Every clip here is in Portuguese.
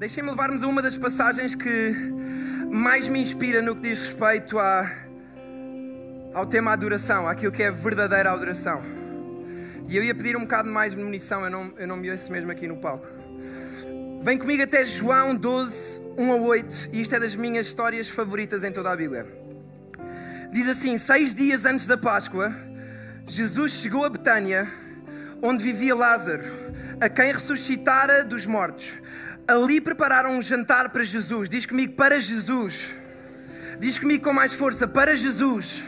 Deixem-me levar-nos a uma das passagens que mais me inspira no que diz respeito ao tema adoração, àquilo que é verdadeira adoração. E eu ia pedir um bocado mais de munição, eu não, eu não me ouço mesmo aqui no palco. Vem comigo até João 12, 1 a 8, e isto é das minhas histórias favoritas em toda a Bíblia. Diz assim: Seis dias antes da Páscoa, Jesus chegou a Betânia, onde vivia Lázaro, a quem ressuscitara dos mortos. Ali prepararam um jantar para Jesus. Diz comigo, para Jesus. Diz comigo com mais força, para Jesus.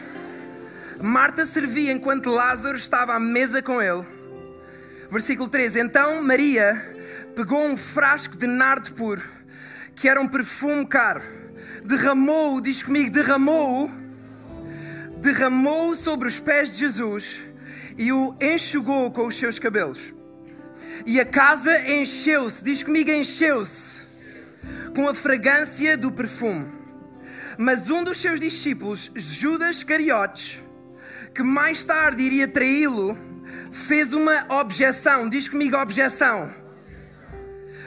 Marta servia enquanto Lázaro estava à mesa com ele. Versículo 3: Então Maria pegou um frasco de nardo puro, que era um perfume caro, derramou-o, diz comigo, derramou-o, derramou-o sobre os pés de Jesus e o enxugou com os seus cabelos. E a casa encheu-se, diz comigo, encheu-se, com a fragrância do perfume. Mas um dos seus discípulos, Judas Cariotes, que mais tarde iria traí-lo, fez uma objeção. Diz comigo, objeção.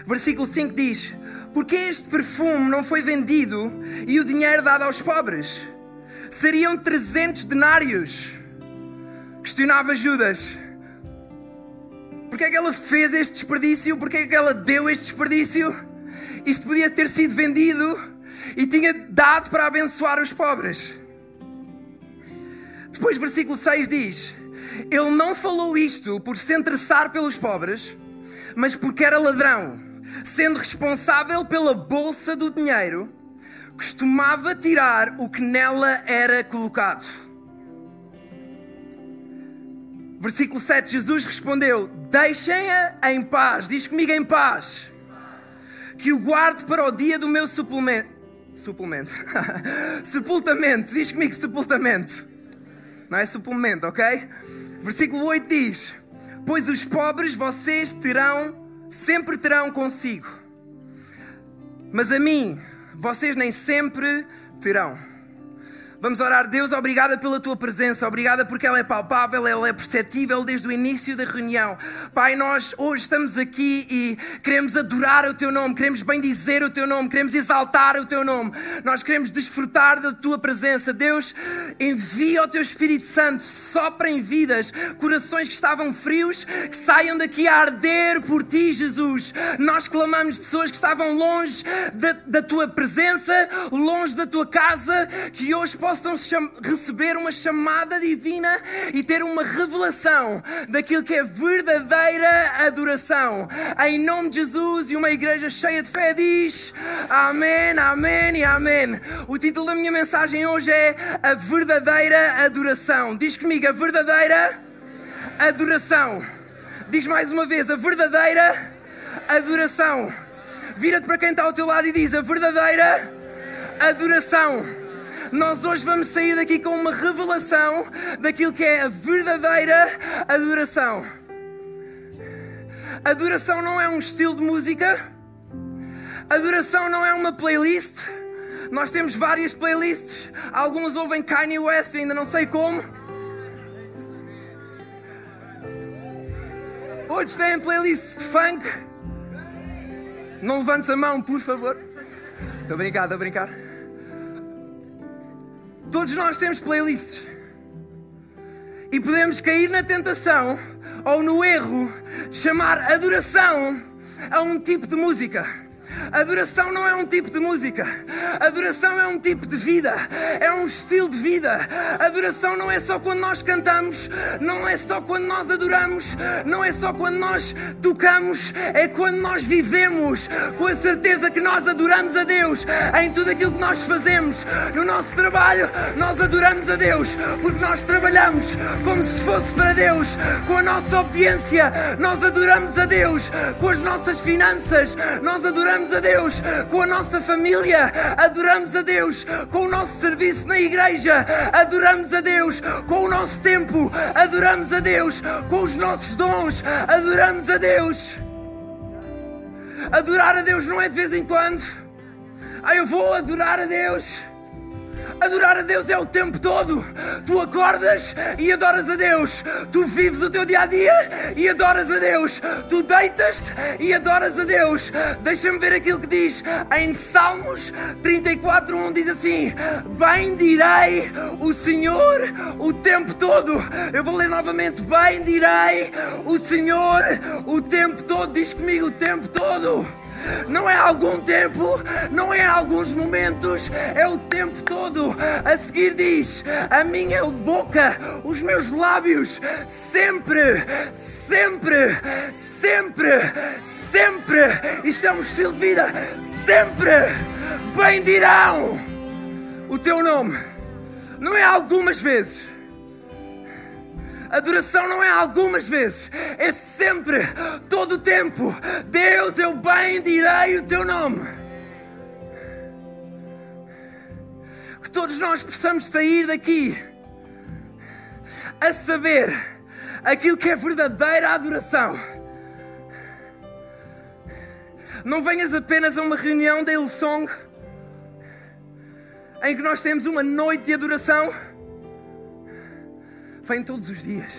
Versículo 5 diz: Porque este perfume não foi vendido e o dinheiro dado aos pobres? Seriam 300 denários. Questionava Judas. Porquê é que ela fez este desperdício? Porquê é que ela deu este desperdício? Isto podia ter sido vendido e tinha dado para abençoar os pobres. Depois, versículo 6 diz: Ele não falou isto por se interessar pelos pobres, mas porque era ladrão, sendo responsável pela bolsa do dinheiro, costumava tirar o que nela era colocado. Versículo 7, Jesus respondeu: Deixem-a em paz, diz comigo em paz, que o guarde para o dia do meu suplemento. Suplemento. sepultamento, diz comigo sepultamento. Não é suplemento, ok? Versículo 8 diz: Pois os pobres vocês terão, sempre terão consigo, mas a mim vocês nem sempre terão. Vamos orar, Deus, obrigada pela tua presença, obrigada porque ela é palpável, ela é perceptível desde o início da reunião. Pai, nós hoje estamos aqui e queremos adorar o teu nome, queremos bendizer o teu nome, queremos exaltar o teu nome, nós queremos desfrutar da tua presença. Deus, envia o teu Espírito Santo, sopra em vidas, corações que estavam frios, que saiam daqui a arder por ti, Jesus. Nós clamamos pessoas que estavam longe da, da tua presença, longe da tua casa, que hoje possam receber uma chamada divina e ter uma revelação daquilo que é verdadeira adoração. Em nome de Jesus e uma igreja cheia de fé diz Amém, Amém e Amém. O título da minha mensagem hoje é A Verdadeira Adoração. Diz comigo, a verdadeira adoração. Diz mais uma vez, a verdadeira adoração. Vira-te para quem está ao teu lado e diz: A verdadeira adoração nós hoje vamos sair daqui com uma revelação daquilo que é a verdadeira adoração. Adoração não é um estilo de música, adoração não é uma playlist. Nós temos várias playlists, algumas ouvem Kanye West, ainda não sei como. Outros têm playlists de funk. Não levantes a mão, por favor. Estou a brincar, estou a brincar. Todos nós temos playlists. E podemos cair na tentação ou no erro de chamar adoração a um tipo de música. Adoração não é um tipo de música. Adoração é um tipo de vida. É um estilo de vida. Adoração não é só quando nós cantamos, não é só quando nós adoramos, não é só quando nós tocamos, é quando nós vivemos com a certeza que nós adoramos a Deus em tudo aquilo que nós fazemos. No nosso trabalho, nós adoramos a Deus porque nós trabalhamos como se fosse para Deus. Com a nossa obediência, nós adoramos a Deus. Com as nossas finanças, nós adoramos a Deus. Com a nossa família, adoramos a Deus. Com o nosso serviço na igreja, adoramos a Deus. Com o nosso tempo, adoramos a Deus. Com os nossos dons, adoramos a Deus. Adorar a Deus não é de vez em quando. Ah, eu vou adorar a Deus. Adorar a Deus é o tempo todo. Tu acordas e adoras a Deus. Tu vives o teu dia a dia e adoras a Deus. Tu deitas-te e adoras a Deus. Deixa-me ver aquilo que diz em Salmos 34:1 diz assim: Bendirei o Senhor o tempo todo. Eu vou ler novamente: Bendirei o Senhor o tempo todo. Diz comigo o tempo todo não é algum tempo, não é alguns momentos, é o tempo todo. A seguir diz: a minha boca, os meus lábios, sempre, sempre, sempre, sempre, isto é um estilo de vida, sempre bendirão o teu nome. Não é algumas vezes Adoração não é algumas vezes, é sempre, todo o tempo. Deus, eu bendirei o teu nome. Que todos nós possamos sair daqui a saber aquilo que é verdadeira adoração. Não venhas apenas a uma reunião da Hillsong em que nós temos uma noite de adoração Vem todos os dias.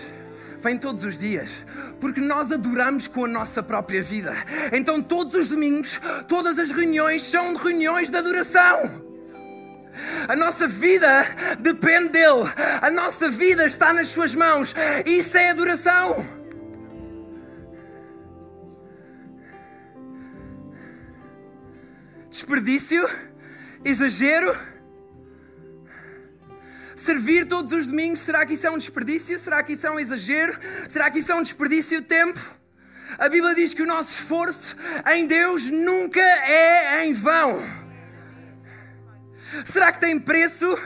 Vem todos os dias, porque nós adoramos com a nossa própria vida. Então, todos os domingos, todas as reuniões são reuniões de adoração. A nossa vida depende dele, a nossa vida está nas Suas mãos. Isso é adoração. Desperdício, exagero Servir todos os domingos, será que isso é um desperdício? Será que isso é um exagero? Será que isso é um desperdício de tempo? A Bíblia diz que o nosso esforço em Deus nunca é em vão. Será que tem preço?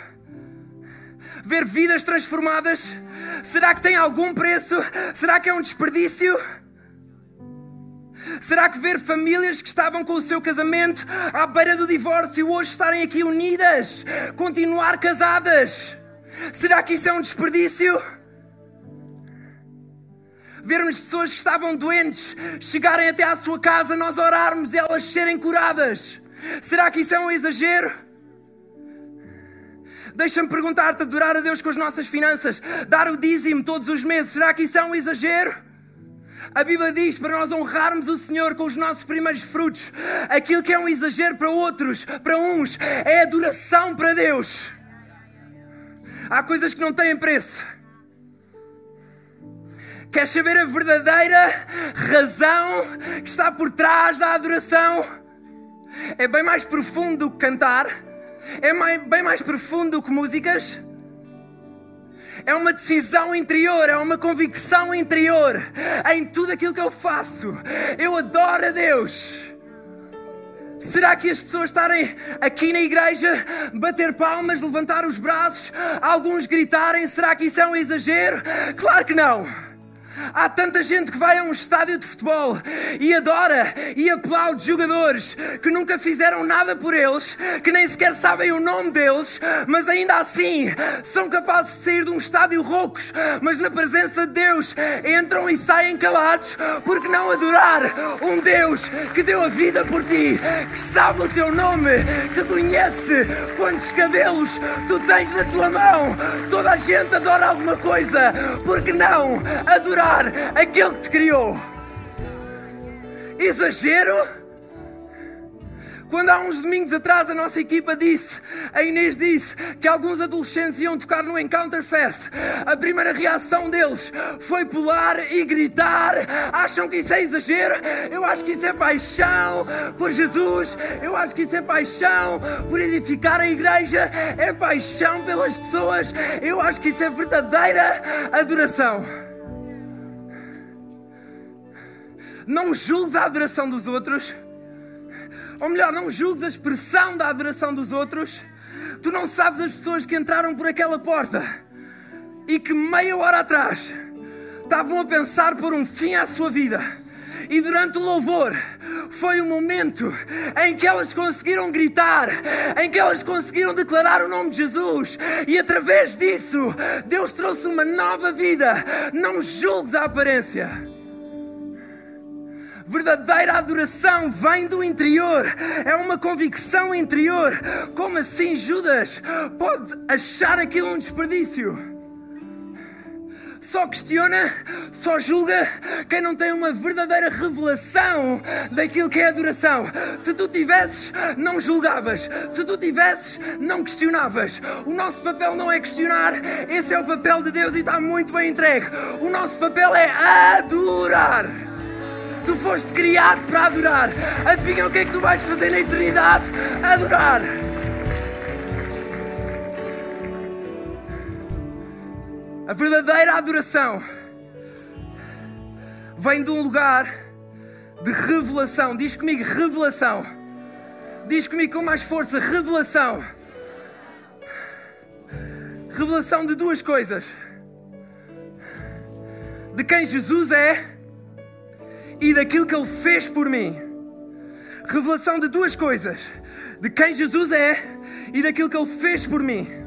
Ver vidas transformadas? Será que tem algum preço? Será que é um desperdício? Será que ver famílias que estavam com o seu casamento à beira do divórcio hoje estarem aqui unidas, continuar casadas? Será que isso é um desperdício? Vermos pessoas que estavam doentes chegarem até à sua casa, nós orarmos e elas serem curadas. Será que isso é um exagero? Deixa-me perguntar-te: adorar a Deus com as nossas finanças, dar o dízimo todos os meses, será que isso é um exagero? A Bíblia diz para nós honrarmos o Senhor com os nossos primeiros frutos. Aquilo que é um exagero para outros, para uns, é adoração para Deus. Há coisas que não têm preço. Queres saber a verdadeira razão que está por trás da adoração? É bem mais profundo do que cantar, é bem mais profundo do que músicas. É uma decisão interior, é uma convicção interior em tudo aquilo que eu faço. Eu adoro a Deus. Será que as pessoas estarem aqui na igreja, bater palmas, levantar os braços, alguns gritarem, será que isso é um exagero? Claro que não. Há tanta gente que vai a um estádio de futebol e adora e aplaude jogadores que nunca fizeram nada por eles, que nem sequer sabem o nome deles, mas ainda assim são capazes de sair de um estádio roucos, mas na presença de Deus entram e saem calados, porque não adorar um Deus que deu a vida por ti, que sabe o teu nome, que conhece quantos cabelos tu tens na tua mão. Toda a gente adora alguma coisa, porque não adorar aquele que te criou. Exagero? Quando há uns domingos atrás a nossa equipa disse, a Inês disse, que alguns adolescentes iam tocar no Encounter Fest, a primeira reação deles foi pular e gritar. Acham que isso é exagero? Eu acho que isso é paixão por Jesus, eu acho que isso é paixão por edificar a igreja, é paixão pelas pessoas, eu acho que isso é verdadeira adoração. Não julgues a adoração dos outros ou melhor, não julgues a expressão da adoração dos outros. Tu não sabes as pessoas que entraram por aquela porta e que meia hora atrás estavam a pensar por um fim à sua vida. E durante o louvor foi o momento em que elas conseguiram gritar, em que elas conseguiram declarar o nome de Jesus, e através disso Deus trouxe uma nova vida. Não julgues a aparência. Verdadeira adoração vem do interior, é uma convicção interior. Como assim Judas pode achar aquilo um desperdício? só questiona, só julga quem não tem uma verdadeira revelação daquilo que é adoração. Se tu tivesses, não julgavas. Se tu tivesses, não questionavas. O nosso papel não é questionar, esse é o papel de Deus e está muito bem entregue. O nosso papel é adorar. Tu foste criado para adorar. Adivinha o que é que tu vais fazer na eternidade? Adorar. A verdadeira adoração vem de um lugar de revelação. Diz comigo, revelação. Diz comigo com mais força, revelação. Revelação de duas coisas: de quem Jesus é e daquilo que Ele fez por mim. Revelação de duas coisas: de quem Jesus é e daquilo que Ele fez por mim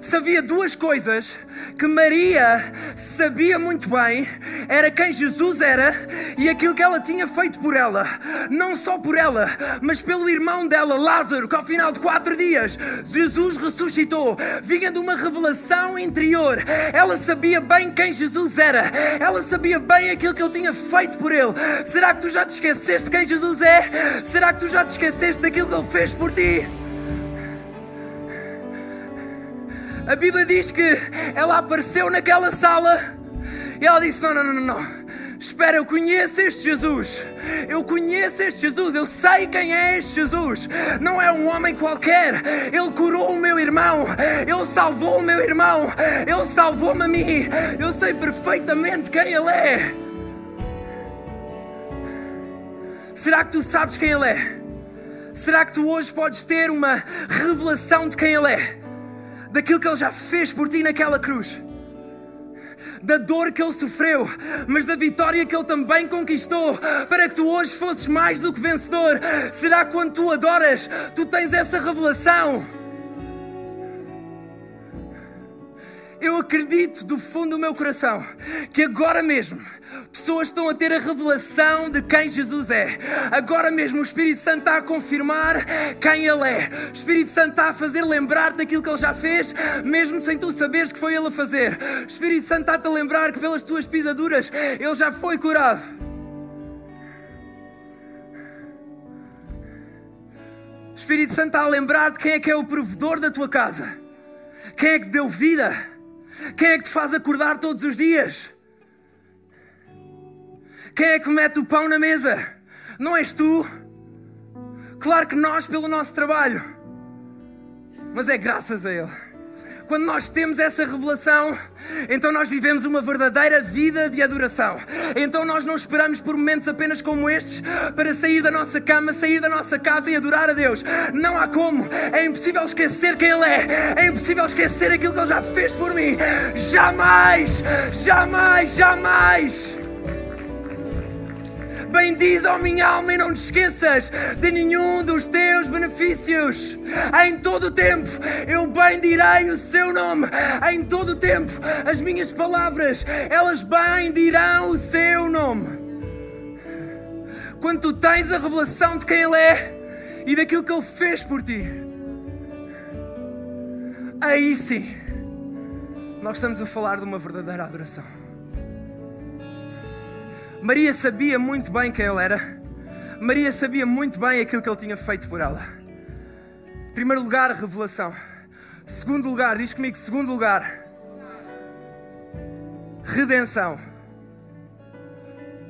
se havia duas coisas que Maria sabia muito bem, era quem Jesus era e aquilo que ela tinha feito por ela. Não só por ela, mas pelo irmão dela, Lázaro, que ao final de quatro dias Jesus ressuscitou. Vinha de uma revelação interior. Ela sabia bem quem Jesus era. Ela sabia bem aquilo que ele tinha feito por ele. Será que tu já te esqueceste de quem Jesus é? Será que tu já te esqueceste daquilo que ele fez por ti? A Bíblia diz que ela apareceu naquela sala e ela disse: Não, não, não, não. Espera, eu conheço este Jesus. Eu conheço este Jesus. Eu sei quem é este Jesus. Não é um homem qualquer. Ele curou o meu irmão. Ele salvou o meu irmão. Ele salvou-me a mim. Eu sei perfeitamente quem Ele é. Será que tu sabes quem Ele é? Será que tu hoje podes ter uma revelação de quem Ele é? Daquilo que Ele já fez por ti naquela cruz. Da dor que Ele sofreu, mas da vitória que Ele também conquistou, para que tu hoje fosses mais do que vencedor. Será que quando tu adoras, tu tens essa revelação? Eu acredito do fundo do meu coração que agora mesmo pessoas estão a ter a revelação de quem Jesus é. Agora mesmo o Espírito Santo está a confirmar quem Ele é. O Espírito Santo está a fazer lembrar daquilo que Ele já fez, mesmo sem tu saberes que foi Ele a fazer. O Espírito Santo está-te a lembrar que pelas tuas pisaduras Ele já foi curado. O Espírito Santo está a lembrar de quem é que é o provedor da tua casa. Quem é que deu vida? Quem é que te faz acordar todos os dias? Quem é que mete o pão na mesa? Não és tu? Claro que nós, pelo nosso trabalho, mas é graças a Ele. Quando nós temos essa revelação, então nós vivemos uma verdadeira vida de adoração. Então nós não esperamos por momentos apenas como estes para sair da nossa cama, sair da nossa casa e adorar a Deus. Não há como. É impossível esquecer quem Ele é. É impossível esquecer aquilo que Ele já fez por mim. Jamais, jamais, jamais. Bendiz, ó minha alma, e não te esqueças de nenhum dos teus benefícios. Em todo o tempo eu bendirei o seu nome. Em todo o tempo as minhas palavras, elas bendirão o seu nome. Quando tu tens a revelação de quem Ele é e daquilo que Ele fez por ti, aí sim nós estamos a falar de uma verdadeira adoração. Maria sabia muito bem quem ele era. Maria sabia muito bem aquilo que ele tinha feito por ela. Primeiro lugar, revelação. Segundo lugar, diz comigo, segundo lugar, redenção.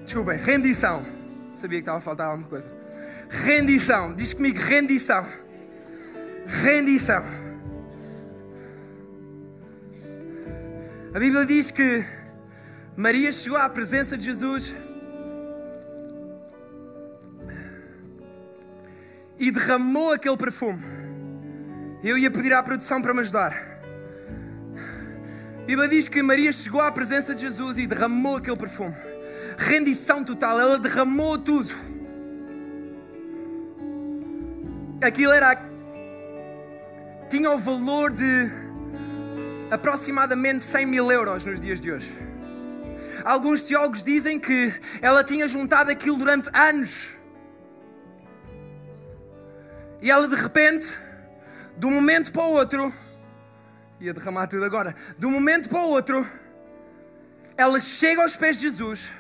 Desculpem, rendição. Sabia que estava a faltar alguma coisa. Rendição. Diz comigo, rendição. Rendição. A Bíblia diz que Maria chegou à presença de Jesus e derramou aquele perfume. Eu ia pedir à produção para me ajudar. A Bíblia diz que Maria chegou à presença de Jesus e derramou aquele perfume. Rendição total, ela derramou tudo. Aquilo era. tinha o valor de aproximadamente 100 mil euros nos dias de hoje. Alguns teólogos dizem que ela tinha juntado aquilo durante anos. E ela de repente, de um momento para o outro, ia derramar tudo agora, de um momento para o outro, ela chega aos pés de Jesus,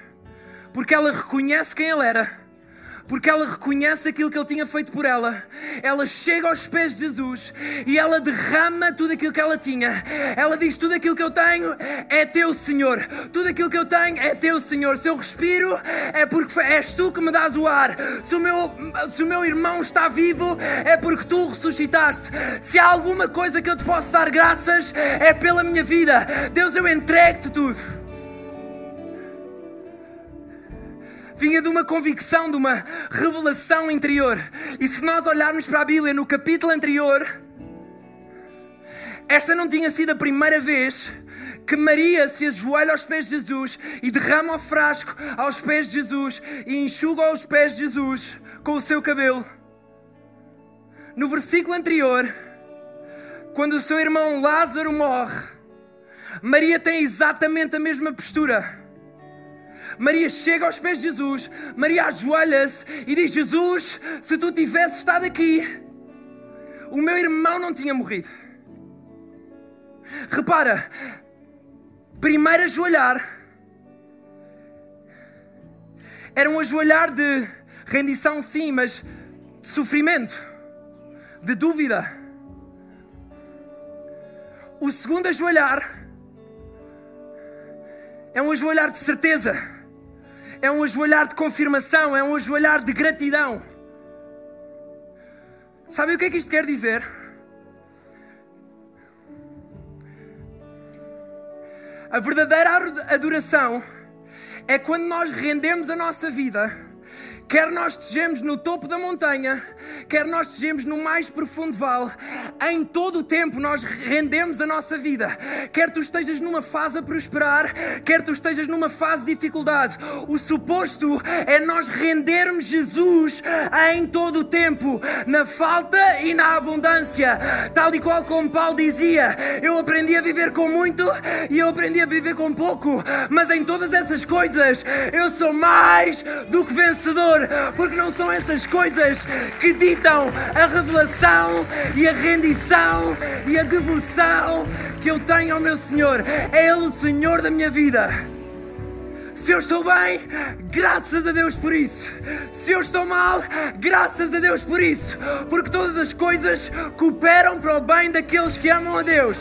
porque ela reconhece quem ele era porque ela reconhece aquilo que ele tinha feito por ela. Ela chega aos pés de Jesus e ela derrama tudo aquilo que ela tinha. Ela diz: Tudo aquilo que eu tenho é teu, Senhor. Tudo aquilo que eu tenho é teu, Senhor. Se eu respiro, é porque és tu que me dás o ar. Se o meu, se o meu irmão está vivo, é porque tu ressuscitaste. Se há alguma coisa que eu te posso dar graças, é pela minha vida. Deus, eu entrego-te tudo. Vinha de uma convicção, de uma revelação interior. E se nós olharmos para a Bíblia no capítulo anterior, esta não tinha sido a primeira vez que Maria se ajoelha aos pés de Jesus e derrama o frasco aos pés de Jesus e enxuga os pés de Jesus com o seu cabelo. No versículo anterior, quando o seu irmão Lázaro morre, Maria tem exatamente a mesma postura. Maria chega aos pés de Jesus, Maria ajoelha-se e diz: Jesus, se tu tivesse estado aqui, o meu irmão não tinha morrido. Repara, primeiro ajoelhar era um ajoelhar de rendição, sim, mas de sofrimento, de dúvida. O segundo ajoelhar é um ajoelhar de certeza é um ajoelhar de confirmação, é um ajoelhar de gratidão. Sabe o que é que isto quer dizer? A verdadeira adoração é quando nós rendemos a nossa vida Quer nós estejamos no topo da montanha, quer nós estejamos no mais profundo vale, em todo o tempo nós rendemos a nossa vida. Quer tu estejas numa fase a prosperar, quer tu estejas numa fase de dificuldade. O suposto é nós rendermos Jesus em todo o tempo, na falta e na abundância. Tal e qual como Paulo dizia, eu aprendi a viver com muito e eu aprendi a viver com pouco, mas em todas essas coisas eu sou mais do que vencedor porque não são essas coisas que ditam a revelação e a rendição e a devoção que eu tenho ao meu Senhor. É Ele o Senhor da minha vida. Se eu estou bem, graças a Deus por isso. Se eu estou mal, graças a Deus por isso. Porque todas as coisas cooperam para o bem daqueles que amam a Deus.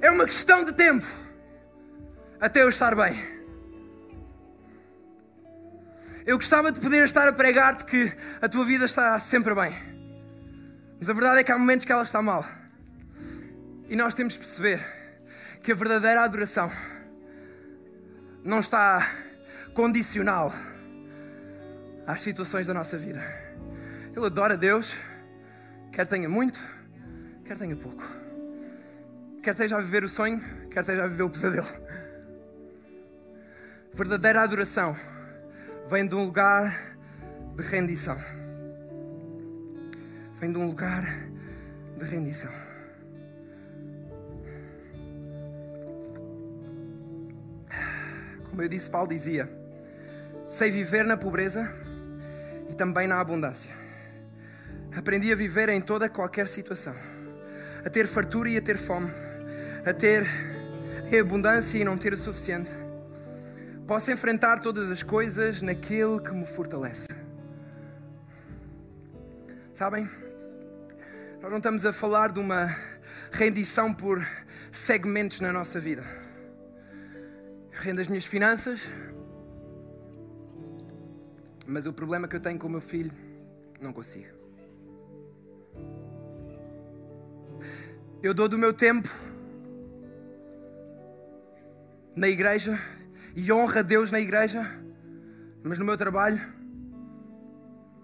É uma questão de tempo até eu estar bem. Eu gostava de poder estar a pregar-te que a tua vida está sempre bem. Mas a verdade é que há momentos que ela está mal. E nós temos de perceber que a verdadeira adoração não está condicional às situações da nossa vida. Eu adoro a Deus, quer tenha muito, quer tenha pouco. Quer esteja a viver o sonho, quer esteja a viver o pesadelo. Verdadeira adoração vem de um lugar de rendição. Vem de um lugar de rendição. Como eu disse, Paulo dizia: sei viver na pobreza e também na abundância. Aprendi a viver em toda qualquer situação, a ter fartura e a ter fome, a ter abundância e não ter o suficiente posso enfrentar todas as coisas naquele que me fortalece. Sabem? Nós não estamos a falar de uma rendição por segmentos na nossa vida. rendo as minhas finanças, mas o problema que eu tenho com o meu filho, não consigo. Eu dou do meu tempo na igreja e honra a Deus na igreja, mas no meu trabalho,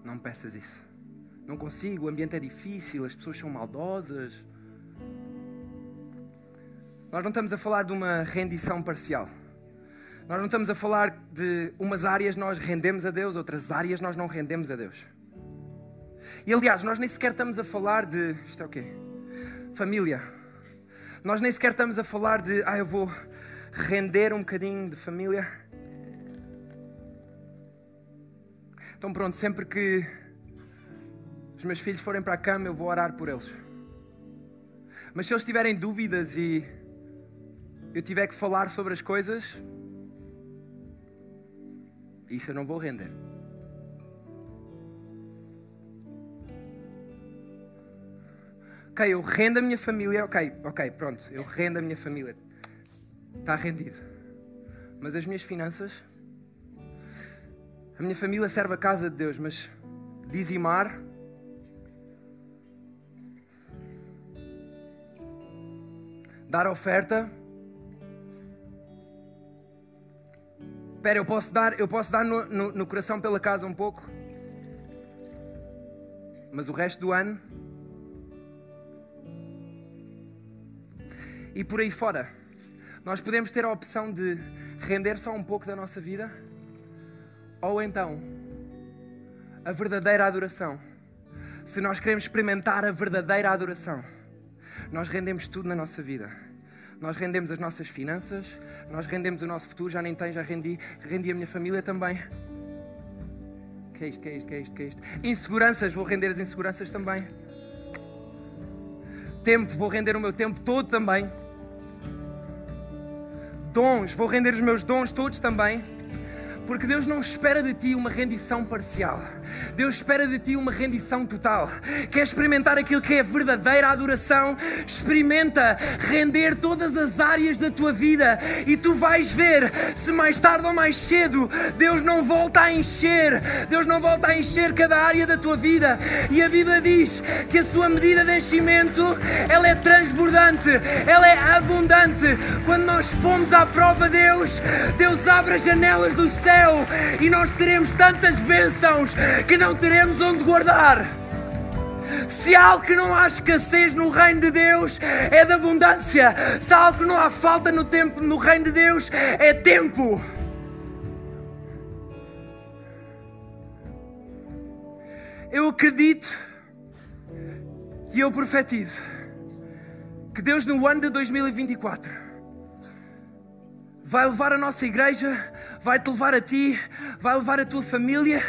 não peças isso. Não consigo, o ambiente é difícil, as pessoas são maldosas. Nós não estamos a falar de uma rendição parcial. Nós não estamos a falar de umas áreas nós rendemos a Deus, outras áreas nós não rendemos a Deus. E aliás, nós nem sequer estamos a falar de. Isto é o quê? Família. Nós nem sequer estamos a falar de. Ah, eu vou render um bocadinho de família. Então, pronto, sempre que os meus filhos forem para a cama, eu vou orar por eles. Mas se eles tiverem dúvidas e eu tiver que falar sobre as coisas, isso eu não vou render. Ok, eu rendo a minha família. Ok, ok, pronto. Eu rendo a minha família. Está rendido. Mas as minhas finanças. A minha família serve a casa de Deus, mas dizimar. Dar oferta Espera, eu posso dar, eu posso dar no, no, no coração pela casa um pouco, mas o resto do ano e por aí fora. Nós podemos ter a opção de render só um pouco da nossa vida, ou então a verdadeira adoração. Se nós queremos experimentar a verdadeira adoração, nós rendemos tudo na nossa vida nós rendemos as nossas finanças, nós rendemos o nosso futuro, já nem tem, já rendi, rendi a minha família também. Que é isto, que é isto, que é isto, que é isto? Inseguranças, vou render as inseguranças também. Tempo, vou render o meu tempo todo também. Dons, vou render os meus dons todos também. Porque Deus não espera de ti uma rendição parcial. Deus espera de ti uma rendição total. Quer experimentar aquilo que é verdadeira adoração? Experimenta render todas as áreas da tua vida e tu vais ver se mais tarde ou mais cedo Deus não volta a encher. Deus não volta a encher cada área da tua vida. E a Bíblia diz que a sua medida de enchimento ela é transbordante, ela é abundante. Quando nós pomos à prova Deus, Deus abre as janelas do céu céu e nós teremos tantas bênçãos que não teremos onde guardar. Se há algo que não há escassez no reino de Deus, é de abundância. Se há algo que não há falta no tempo no reino de Deus, é tempo. Eu acredito e eu profetizo que Deus no ano de 2024 vai levar a nossa igreja, vai te levar a ti, vai levar a tua família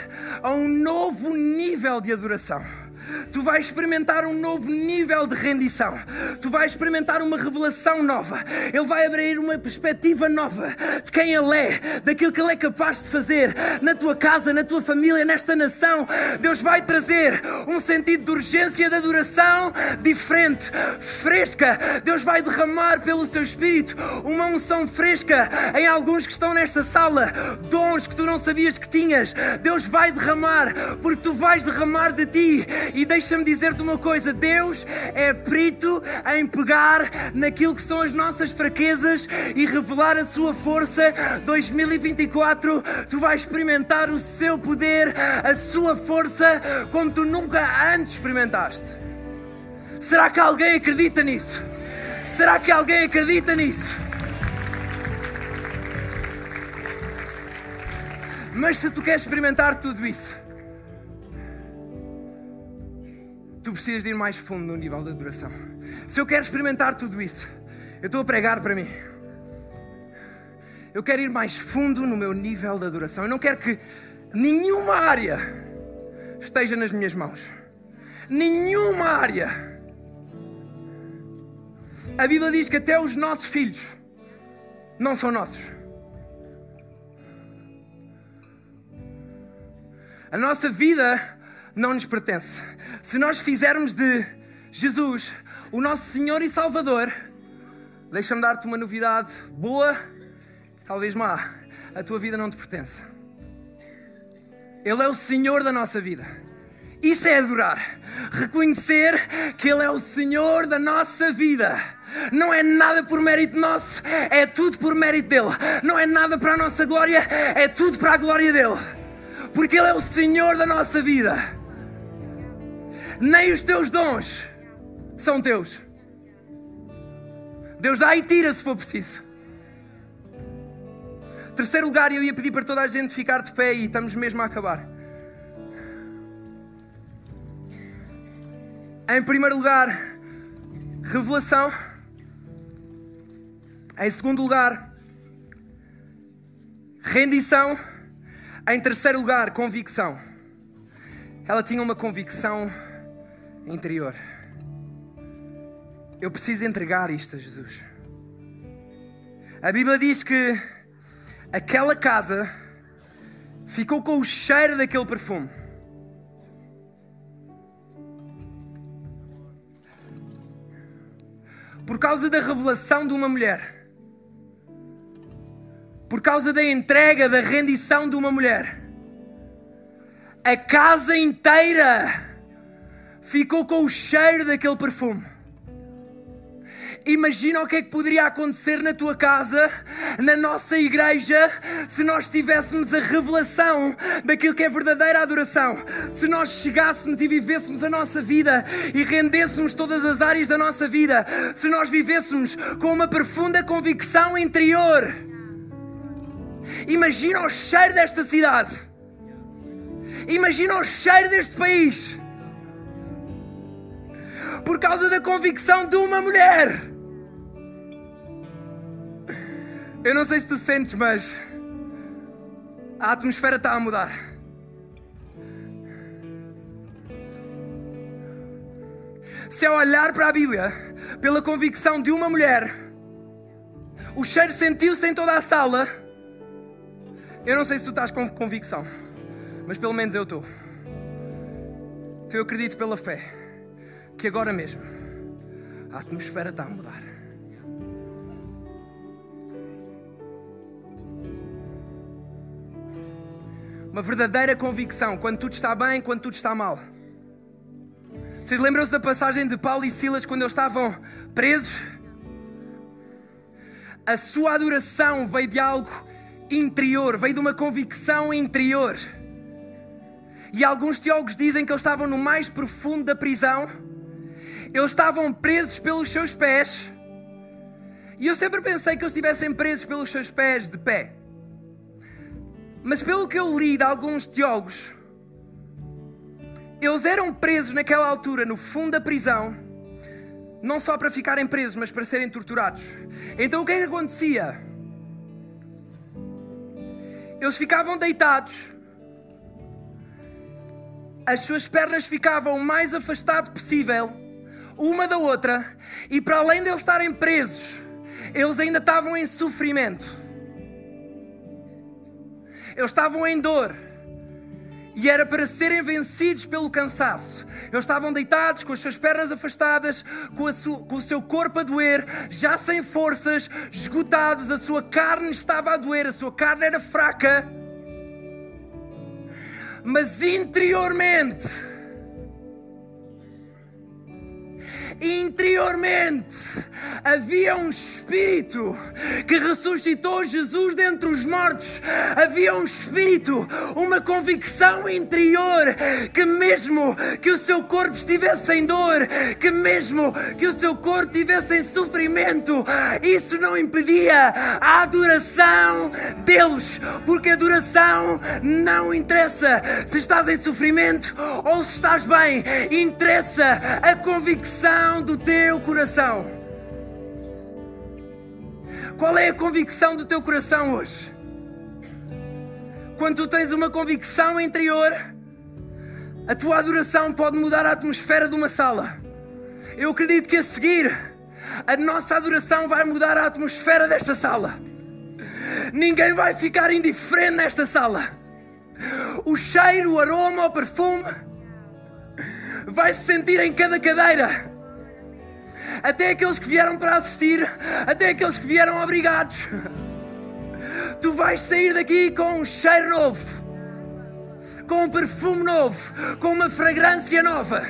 a um novo nível de adoração tu vais experimentar um novo nível de rendição, tu vais experimentar uma revelação nova, Ele vai abrir uma perspectiva nova de quem Ele é, daquilo que Ele é capaz de fazer na tua casa, na tua família, nesta nação. Deus vai trazer um sentido de urgência, de adoração diferente, fresca. Deus vai derramar pelo seu Espírito uma unção fresca em alguns que estão nesta sala, dons que tu não sabias que tinhas. Deus vai derramar, porque tu vais derramar de ti e deixa-me dizer-te uma coisa: Deus é perito em pegar naquilo que são as nossas fraquezas e revelar a sua força. 2024, tu vais experimentar o seu poder, a sua força, como tu nunca antes experimentaste. Será que alguém acredita nisso? Será que alguém acredita nisso? Mas se tu queres experimentar tudo isso, tu precisas de ir mais fundo no nível da adoração. Se eu quero experimentar tudo isso, eu estou a pregar para mim. Eu quero ir mais fundo no meu nível de adoração. Eu não quero que nenhuma área esteja nas minhas mãos. Nenhuma área. A Bíblia diz que até os nossos filhos não são nossos. A nossa vida não nos pertence. Se nós fizermos de Jesus o nosso Senhor e Salvador, deixa-me dar-te uma novidade boa, talvez má. A tua vida não te pertence. Ele é o Senhor da nossa vida. Isso é adorar. Reconhecer que Ele é o Senhor da nossa vida. Não é nada por mérito nosso, é tudo por mérito dele. Não é nada para a nossa glória, é tudo para a glória dele. Porque Ele é o Senhor da nossa vida. Nem os teus dons são teus. Deus dá e tira se for preciso. Terceiro lugar, eu ia pedir para toda a gente ficar de pé e estamos mesmo a acabar. Em primeiro lugar, revelação. Em segundo lugar, rendição. Em terceiro lugar, convicção. Ela tinha uma convicção interior. Eu preciso entregar isto a Jesus. A Bíblia diz que aquela casa ficou com o cheiro daquele perfume. Por causa da revelação de uma mulher. Por causa da entrega, da rendição de uma mulher. A casa inteira ficou com o cheiro daquele perfume. Imagina o que é que poderia acontecer na tua casa, na nossa igreja, se nós tivéssemos a revelação daquilo que é verdadeira adoração. Se nós chegássemos e vivêssemos a nossa vida e rendêssemos todas as áreas da nossa vida. Se nós vivêssemos com uma profunda convicção interior. Imagina o cheiro desta cidade. Imagina o cheiro deste país por causa da convicção de uma mulher. Eu não sei se tu sentes, mas a atmosfera está a mudar. Se ao olhar para a Bíblia, pela convicção de uma mulher, o cheiro sentiu-se em toda a sala, eu não sei se tu estás com convicção, mas pelo menos eu estou. Então eu acredito pela fé que agora mesmo a atmosfera está a mudar. Uma verdadeira convicção quando tudo está bem, quando tudo está mal. Vocês lembram-se da passagem de Paulo e Silas quando eles estavam presos? A sua adoração veio de algo interior, veio de uma convicção interior. E alguns teólogos dizem que eles estavam no mais profundo da prisão eles estavam presos pelos seus pés. E eu sempre pensei que eles estivessem presos pelos seus pés de pé. Mas pelo que eu li de alguns teólogos, eles eram presos naquela altura no fundo da prisão, não só para ficarem presos, mas para serem torturados. Então o que é que acontecia? Eles ficavam deitados, as suas pernas ficavam o mais afastado possível uma da outra, e para além de eles estarem presos, eles ainda estavam em sofrimento. Eles estavam em dor. E era para serem vencidos pelo cansaço. Eles estavam deitados, com as suas pernas afastadas, com, com, o seu corpo a doer, já sem forças, esgotados, a sua carne estava a doer, a sua carne era fraca. Mas interiormente, interiormente havia um espírito que ressuscitou Jesus dentre os mortos. Havia um espírito, uma convicção interior que mesmo que o seu corpo estivesse em dor, que mesmo que o seu corpo estivesse em sofrimento, isso não impedia a adoração deles, porque a adoração não interessa se estás em sofrimento ou se estás bem, interessa a convicção convicção do teu coração? Qual é a convicção do teu coração hoje? Quando tu tens uma convicção interior, a tua adoração pode mudar a atmosfera de uma sala. Eu acredito que a seguir, a nossa adoração vai mudar a atmosfera desta sala. Ninguém vai ficar indiferente nesta sala. o cheiro, o aroma, o perfume vai se sentir em cada cadeira. Até aqueles que vieram para assistir, até aqueles que vieram obrigados. Tu vais sair daqui com um cheiro novo, com um perfume novo, com uma fragrância nova.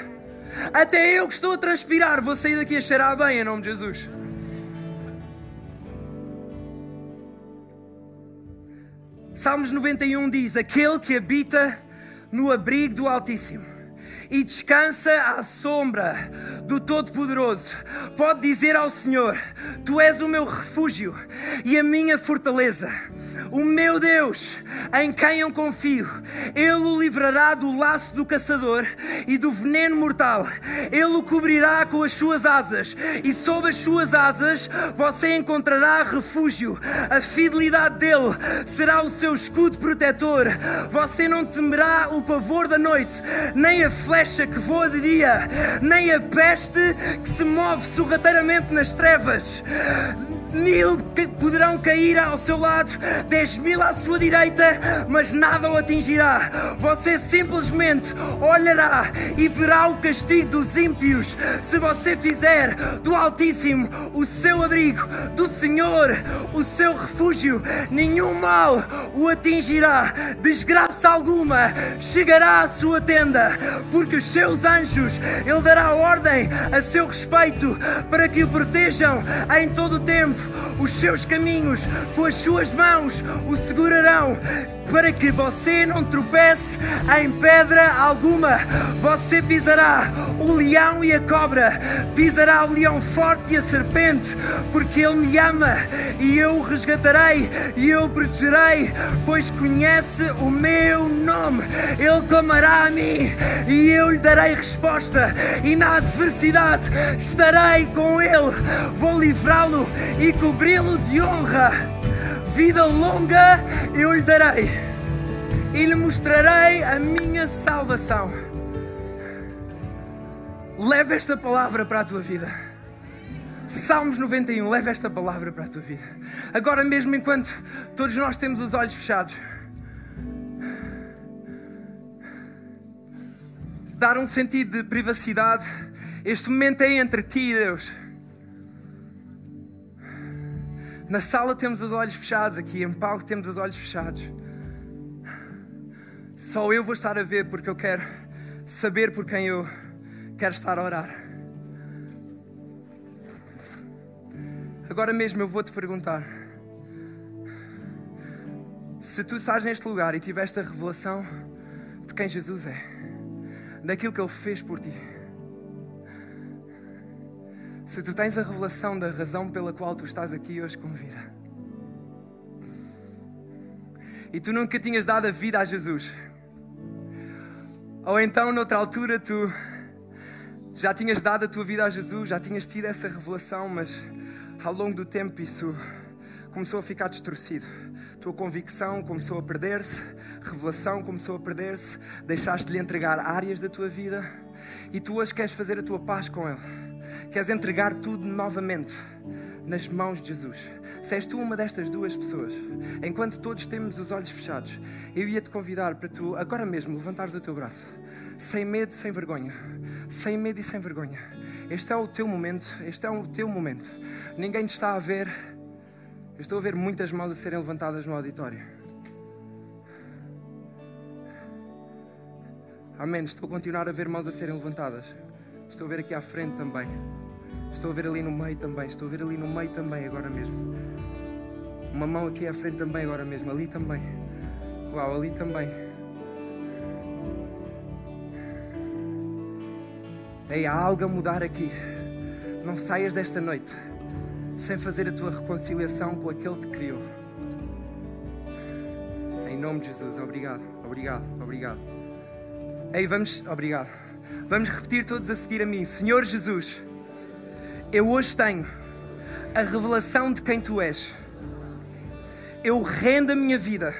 Até eu que estou a transpirar, vou sair daqui a cheirar bem em nome de Jesus. Salmos 91 diz: Aquele que habita no abrigo do Altíssimo e descansa à sombra do Todo-Poderoso, pode dizer ao Senhor: Tu és o meu refúgio e a minha fortaleza, o meu Deus, em quem eu confio. Ele o livrará do laço do caçador e do veneno mortal. Ele o cobrirá com as suas asas e sob as suas asas você encontrará refúgio. A fidelidade dele será o seu escudo protetor. Você não temerá o pavor da noite, nem a flecha flecha que voa de dia, nem a peste que se move sorrateiramente nas trevas. Mil poderão cair ao seu lado, dez mil à sua direita, mas nada o atingirá. Você simplesmente olhará e verá o castigo dos ímpios. Se você fizer do Altíssimo o seu abrigo, do Senhor o seu refúgio, nenhum mal o atingirá, desgraça alguma chegará à sua tenda, porque os seus anjos ele dará ordem a seu respeito para que o protejam em todo o tempo os seus caminhos, com as suas mãos o segurarão para que você não tropece em pedra alguma. Você pisará o leão e a cobra, pisará o leão forte e a serpente, porque ele me ama e eu o resgatarei e eu o protegerei, pois conhece o meu nome. Ele clamará a mim e eu lhe darei resposta, e na adversidade estarei com ele. Vou livrá-lo e cobri-lo de honra vida longa eu lhe darei e lhe mostrarei a minha salvação. Leva esta palavra para a tua vida. Salmos 91, leva esta palavra para a tua vida. Agora mesmo, enquanto todos nós temos os olhos fechados, dar um sentido de privacidade. Este momento é entre ti e Deus. Na sala temos os olhos fechados, aqui em palco temos os olhos fechados. Só eu vou estar a ver porque eu quero saber por quem eu quero estar a orar. Agora mesmo eu vou te perguntar: se tu estás neste lugar e tiveste a revelação de quem Jesus é, daquilo que Ele fez por ti se tu tens a revelação da razão pela qual tu estás aqui hoje com vida, e tu nunca tinhas dado a vida a Jesus, ou então noutra altura tu já tinhas dado a tua vida a Jesus, já tinhas tido essa revelação, mas ao longo do tempo isso começou a ficar distorcido. Tua convicção começou a perder-se, revelação começou a perder-se, deixaste-lhe entregar áreas da tua vida e tu hoje queres fazer a tua paz com Ele queres entregar tudo novamente nas mãos de Jesus. Se és tu uma destas duas pessoas, enquanto todos temos os olhos fechados, eu ia te convidar para tu, agora mesmo, levantares o teu braço, sem medo, sem vergonha, sem medo e sem vergonha. Este é o teu momento, este é o teu momento. Ninguém te está a ver. Eu estou a ver muitas mãos a serem levantadas no auditório. Amém. Estou a continuar a ver mãos a serem levantadas. Estou a ver aqui à frente também. Estou a ver ali no meio também. Estou a ver ali no meio também agora mesmo. Uma mão aqui à frente também agora mesmo. Ali também. Uau, ali também. Ei, há algo a mudar aqui. Não saias desta noite sem fazer a tua reconciliação com aquele que te criou. Em nome de Jesus, obrigado, obrigado, obrigado. Ei, vamos, obrigado. Vamos repetir todos a seguir a mim. Senhor Jesus, eu hoje tenho a revelação de quem tu és. Eu rendo a minha vida,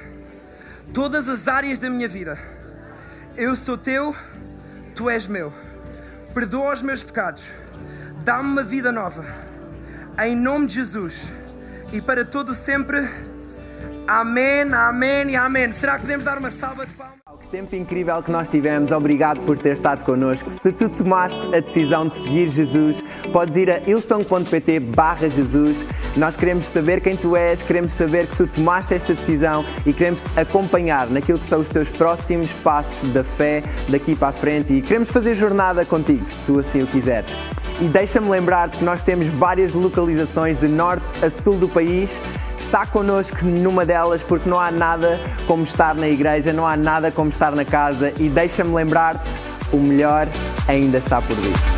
todas as áreas da minha vida. Eu sou teu, tu és meu. Perdoa os meus pecados, dá-me uma vida nova. Em nome de Jesus e para todo sempre. Amém, amém e amém. Será que podemos dar uma salva de palmas? Tempo incrível que nós tivemos, obrigado por ter estado connosco. Se tu tomaste a decisão de seguir Jesus, podes ir a ilson.pt barra Jesus. Nós queremos saber quem tu és, queremos saber que tu tomaste esta decisão e queremos te acompanhar naquilo que são os teus próximos passos da fé daqui para a frente e queremos fazer jornada contigo, se tu assim o quiseres. E deixa-me lembrar que nós temos várias localizações de norte a sul do país. Está connosco numa delas porque não há nada como estar na igreja, não há nada como estar na casa e deixa-me lembrar-te, o melhor ainda está por vir.